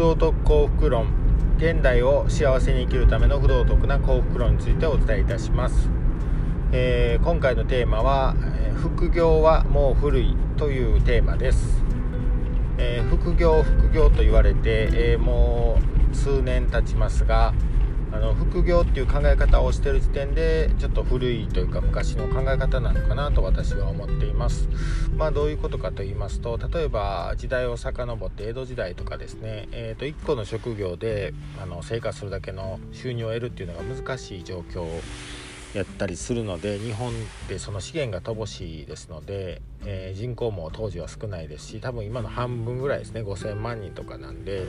道徳幸福論現代を幸せに生きるための不道徳な幸福論についてお伝えいたします、えー、今回のテーマは、え副業はもう古いというテーマです、えー、副業副業と言われて、えー、もう数年経ちますがあの副業っていう考え方をしてる時点でちょっと古いというか昔の考え方なのかなと私は思っています。まあどういうことかと言いますと例えば時代を遡って江戸時代とかですね、えー、と1個の職業であの生活するだけの収入を得るっていうのが難しい状況やったりするので日本ってその資源が乏しいですので、えー、人口も当時は少ないですし多分今の半分ぐらいですね5000万人とかなんで、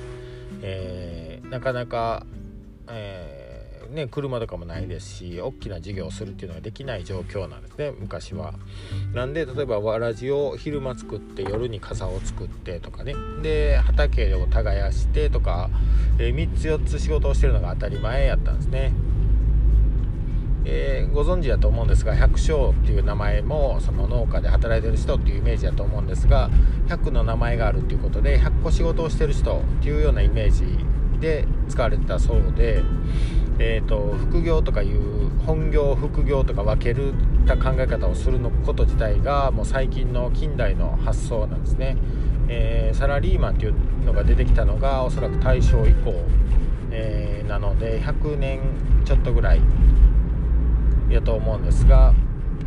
えー、なかなかえー、ね、車とかもないですし大きな事業をするっていうのができない状況なんですね昔は。なんで例えばわらじを昼間作って夜に傘を作ってとかねで畑を耕してとか、えー、3つ4つ仕事をしてるのが当たり前やったんですね。えー、ご存知だと思うんですが百姓っていう名前もその農家で働いてる人っていうイメージだと思うんですが100の名前があるっていうことで100個仕事をしてる人っていうようなイメージで使われてたそうで、えーと、副業とかいう本業副業とか分けるた考え方をするのこと自体がもう最近の近代の発想なんですね、えー、サラリーマンっていうのが出てきたのがおそらく大正以降、えー、なので100年ちょっとぐらいやと思うんですが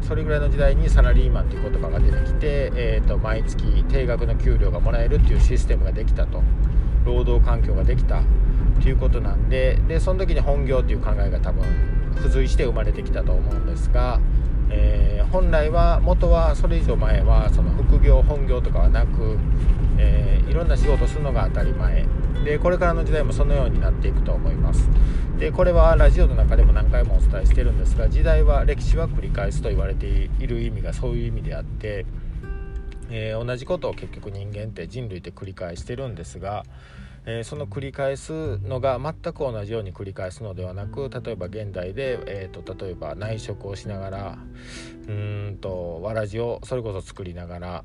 それぐらいの時代にサラリーマンという言葉が出てきて、えーと毎月定額の給料がもらえるっていうシステムができたと。労働環境ができた。っていうことなんででその時に本業っていう考えが多分付随して生まれてきたと思うんですが、えー、本来は元はそれ以上前はその副業本業とかはなく、えー、いろんな仕事するのが当たり前。でこれからの時代もそのようになっていくと思います。でこれはラジオの中でも何回もお伝えしてるんですが時代は歴史は繰り返すと言われている意味がそういう意味であってえー、同じことを結局人間って人類って繰り返してるんですが、えー、その繰り返すのが全く同じように繰り返すのではなく例えば現代で、えーと、例えば内職をしながらうんとわらじをそれこそ作りながら、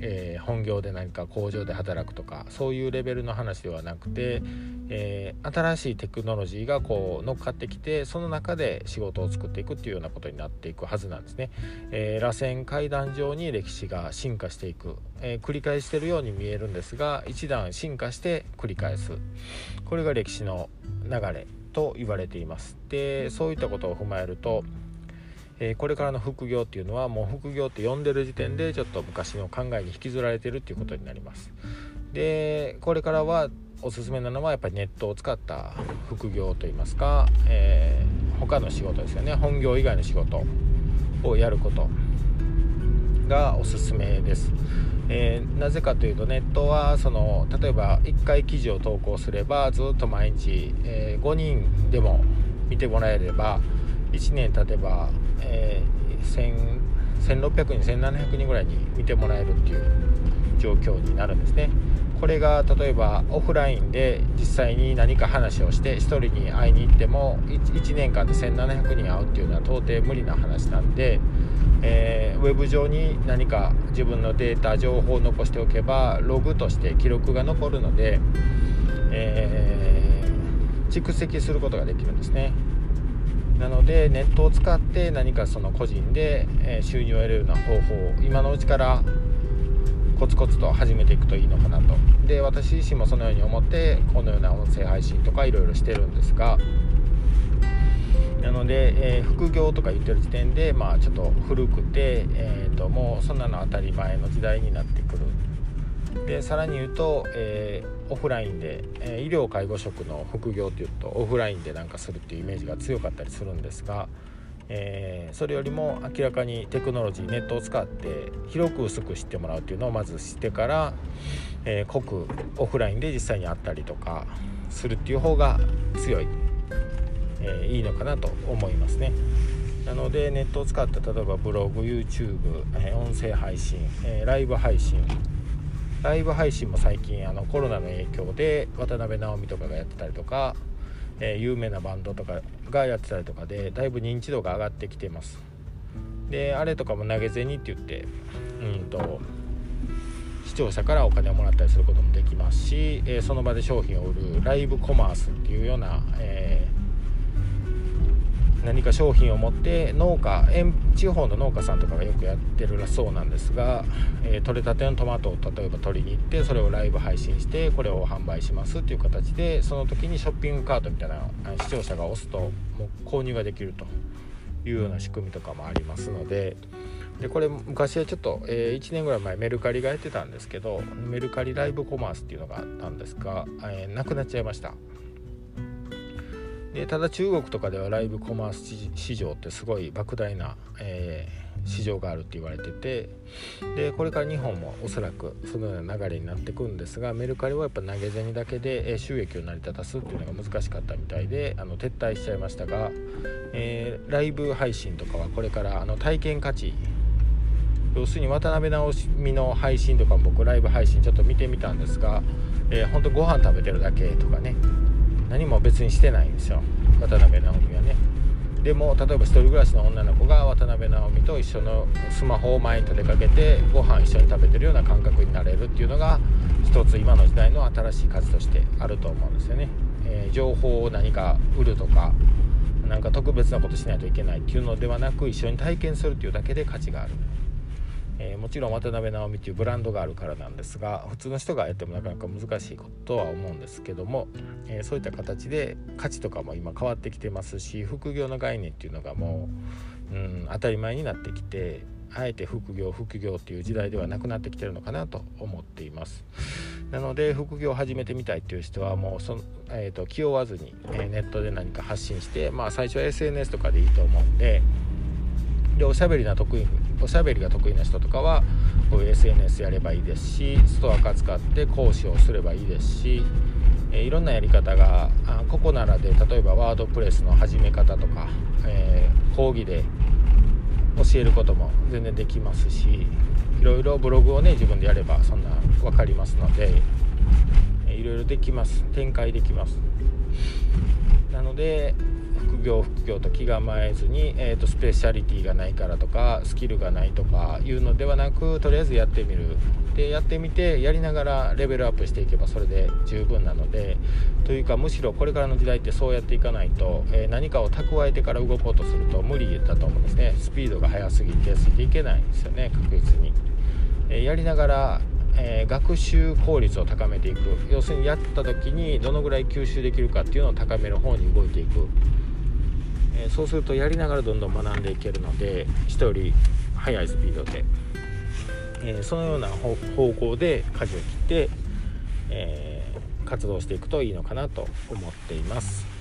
えー、本業で何か工場で働くとかそういうレベルの話ではなくて、えー、新しいテクノロジーがこう乗っかってきてその中で仕事を作っていくっていうようなことになっていくはずなんですね。え螺旋階段上に歴史が進化していく、え繰り返してるように見えるんですが一段進化して繰り返す。これが歴史の流れと言われています。でそういったことを踏まえると、えー、これからの副業っていうのはもう副業って呼んでる時点でちょっと昔の考えに引きずられてるっていうことになります。でこれからはおすすめなのはやっぱりネットを使った副業といいますか、えー、他の仕事ですよね。本業以外の仕事をやることがおすすめです。えー、なぜかというとネットはその例えば1回記事を投稿すればずっと毎日、えー、5人でも見てもらえれば1年経てば、えー、1600人1700人ぐらいに見てもらえるっていう状況になるんですね。これが例えばオフラインで実際に何か話をして1人に会いに行っても 1, 1年間で1700人会うっていうのは到底無理な話なんでえー、ウェブ上に何か自分のデータ情報を残しておけばログとして記録が残るので、えー、蓄積することができるんですねなのでネットを使って何かその個人で収入を得るような方法を今のうちからコツコツと始めていくといいのかなと。で私自身もそのように思ってこのような音声配信とかいろいろしてるんですがなので、えー、副業とか言ってる時点で、まあ、ちょっと古くて、えーと、もうそんなの当たり前の時代になってくるでさらに言うと、えー、オフラインで、えー、医療介護職の副業っていうとオフラインでなんかするっていうイメージが強かったりするんですが、えー、それよりも明らかにテクノロジーネットを使って広く薄く知ってもらうっていうのをまず知ってから、え濃くオフラインで実際に会ったりとかするっていう方が強い。え、いいのかなと思いますね。なのでネットを使った例えばブログ YouTube、え、音声配信、え、ライブ配信ライブ配信も最近あのコロナの影響で渡辺直美とかがやってたりとか、え有名なバンドとかがやってたりとかでだいぶ認知度が上がってきてます。であれとかも投げ銭って言ってうんとし聴者からお金をもらったりすることもできますし、えその場で商品を売るライブコマースっていうような、え何か商品を持って農家地方の農家さんとかがよくやってるらそうなんですが、えー、取れたてのトマトを例えば取りに行ってそれをライブ配信してこれを販売しますっていう形でその時にショッピングカートみたいな視聴者が押すともう購入ができるというような仕組みとかもありますので。でこれ昔はちょっと、えー、1年ぐらい前メルカリがやってたんですけどメルカリライブコマースっていうのがあったんですが、えー、なくなっちゃいましたでただ中国とかではライブコマース市場ってすごい莫大な、えー、市場があるって言われててでこれから日本もおそらくそのような流れになってくんですがメルカリはやっぱ投げ銭だけで収益を成り立たすっていうのが難しかったみたいであの撤退しちゃいましたが、えー、ライブ配信とかはこれからあの体験価値要するに渡辺直美の配信とか僕ライブ配信ちょっと見てみたんですが、えー、ほんとご飯食べてるだけとかね何も別にしてないんですよ。渡辺直美はね。でも例えば1人暮らしの女の子が渡辺直美と一緒のスマホを前に立てかけてご飯一緒に食べてるような感覚になれるっていうのが一つ今の時代の新しい価値としてあると思うんですよね、えー、情報を何か売るとか何か特別なことしないといけないっていうのではなく一緒に体験するっていうだけで価値がある。えー、もちろん渡辺直美というブランドがあるからなんですが普通の人がやってもなかなか難しいことは思うんですけども、えー、そういった形で価値とかも今変わってきてますし副業の概念っていうのがもう、うん、当たり前になってきてあえて副業副業っていう時代ではなくなってきてるのかなと思っています。なので副業を始めてみたいっていう人はもうその、えーと、気負わずに、え、ネットで何か発信してまあ最初は SNS とかでいいと思うんででおしゃべりな得意おしゃべりが得意な人とかはこういう SNS やればいいですしストアカ使って講師をすればいいですし、え、いろんなやり方がここならで例えばワードプレスの始め方とか、えー、講義で教えることも全然できますしいろいろブログをね自分でやればそんな分かりますので、えー、いろいろできます。展開できます。なので業副業と気構えずに、えーと、スペシャリティがないからとかスキルがないとかいうのではなくとりあえずやってみる。でやってみてやりながらレベルアップしていけばそれで十分なのでというかむしろこれからの時代ってそうやっていかないと、えー、何かを蓄えてから動こうとすると無理だと思うんですね。スピードが速すぎてついていけないんですよね確実に、えー、やりながらえー、学習効率を高めていく。要するにやった時にどのぐらい吸収できるかっていうのを高める方に動いていく。えそうするとやりながらどんどん学んでいけるので人より速いスピードで、えそのような方向で舵を切って、え活動していくといいのかなと思っています。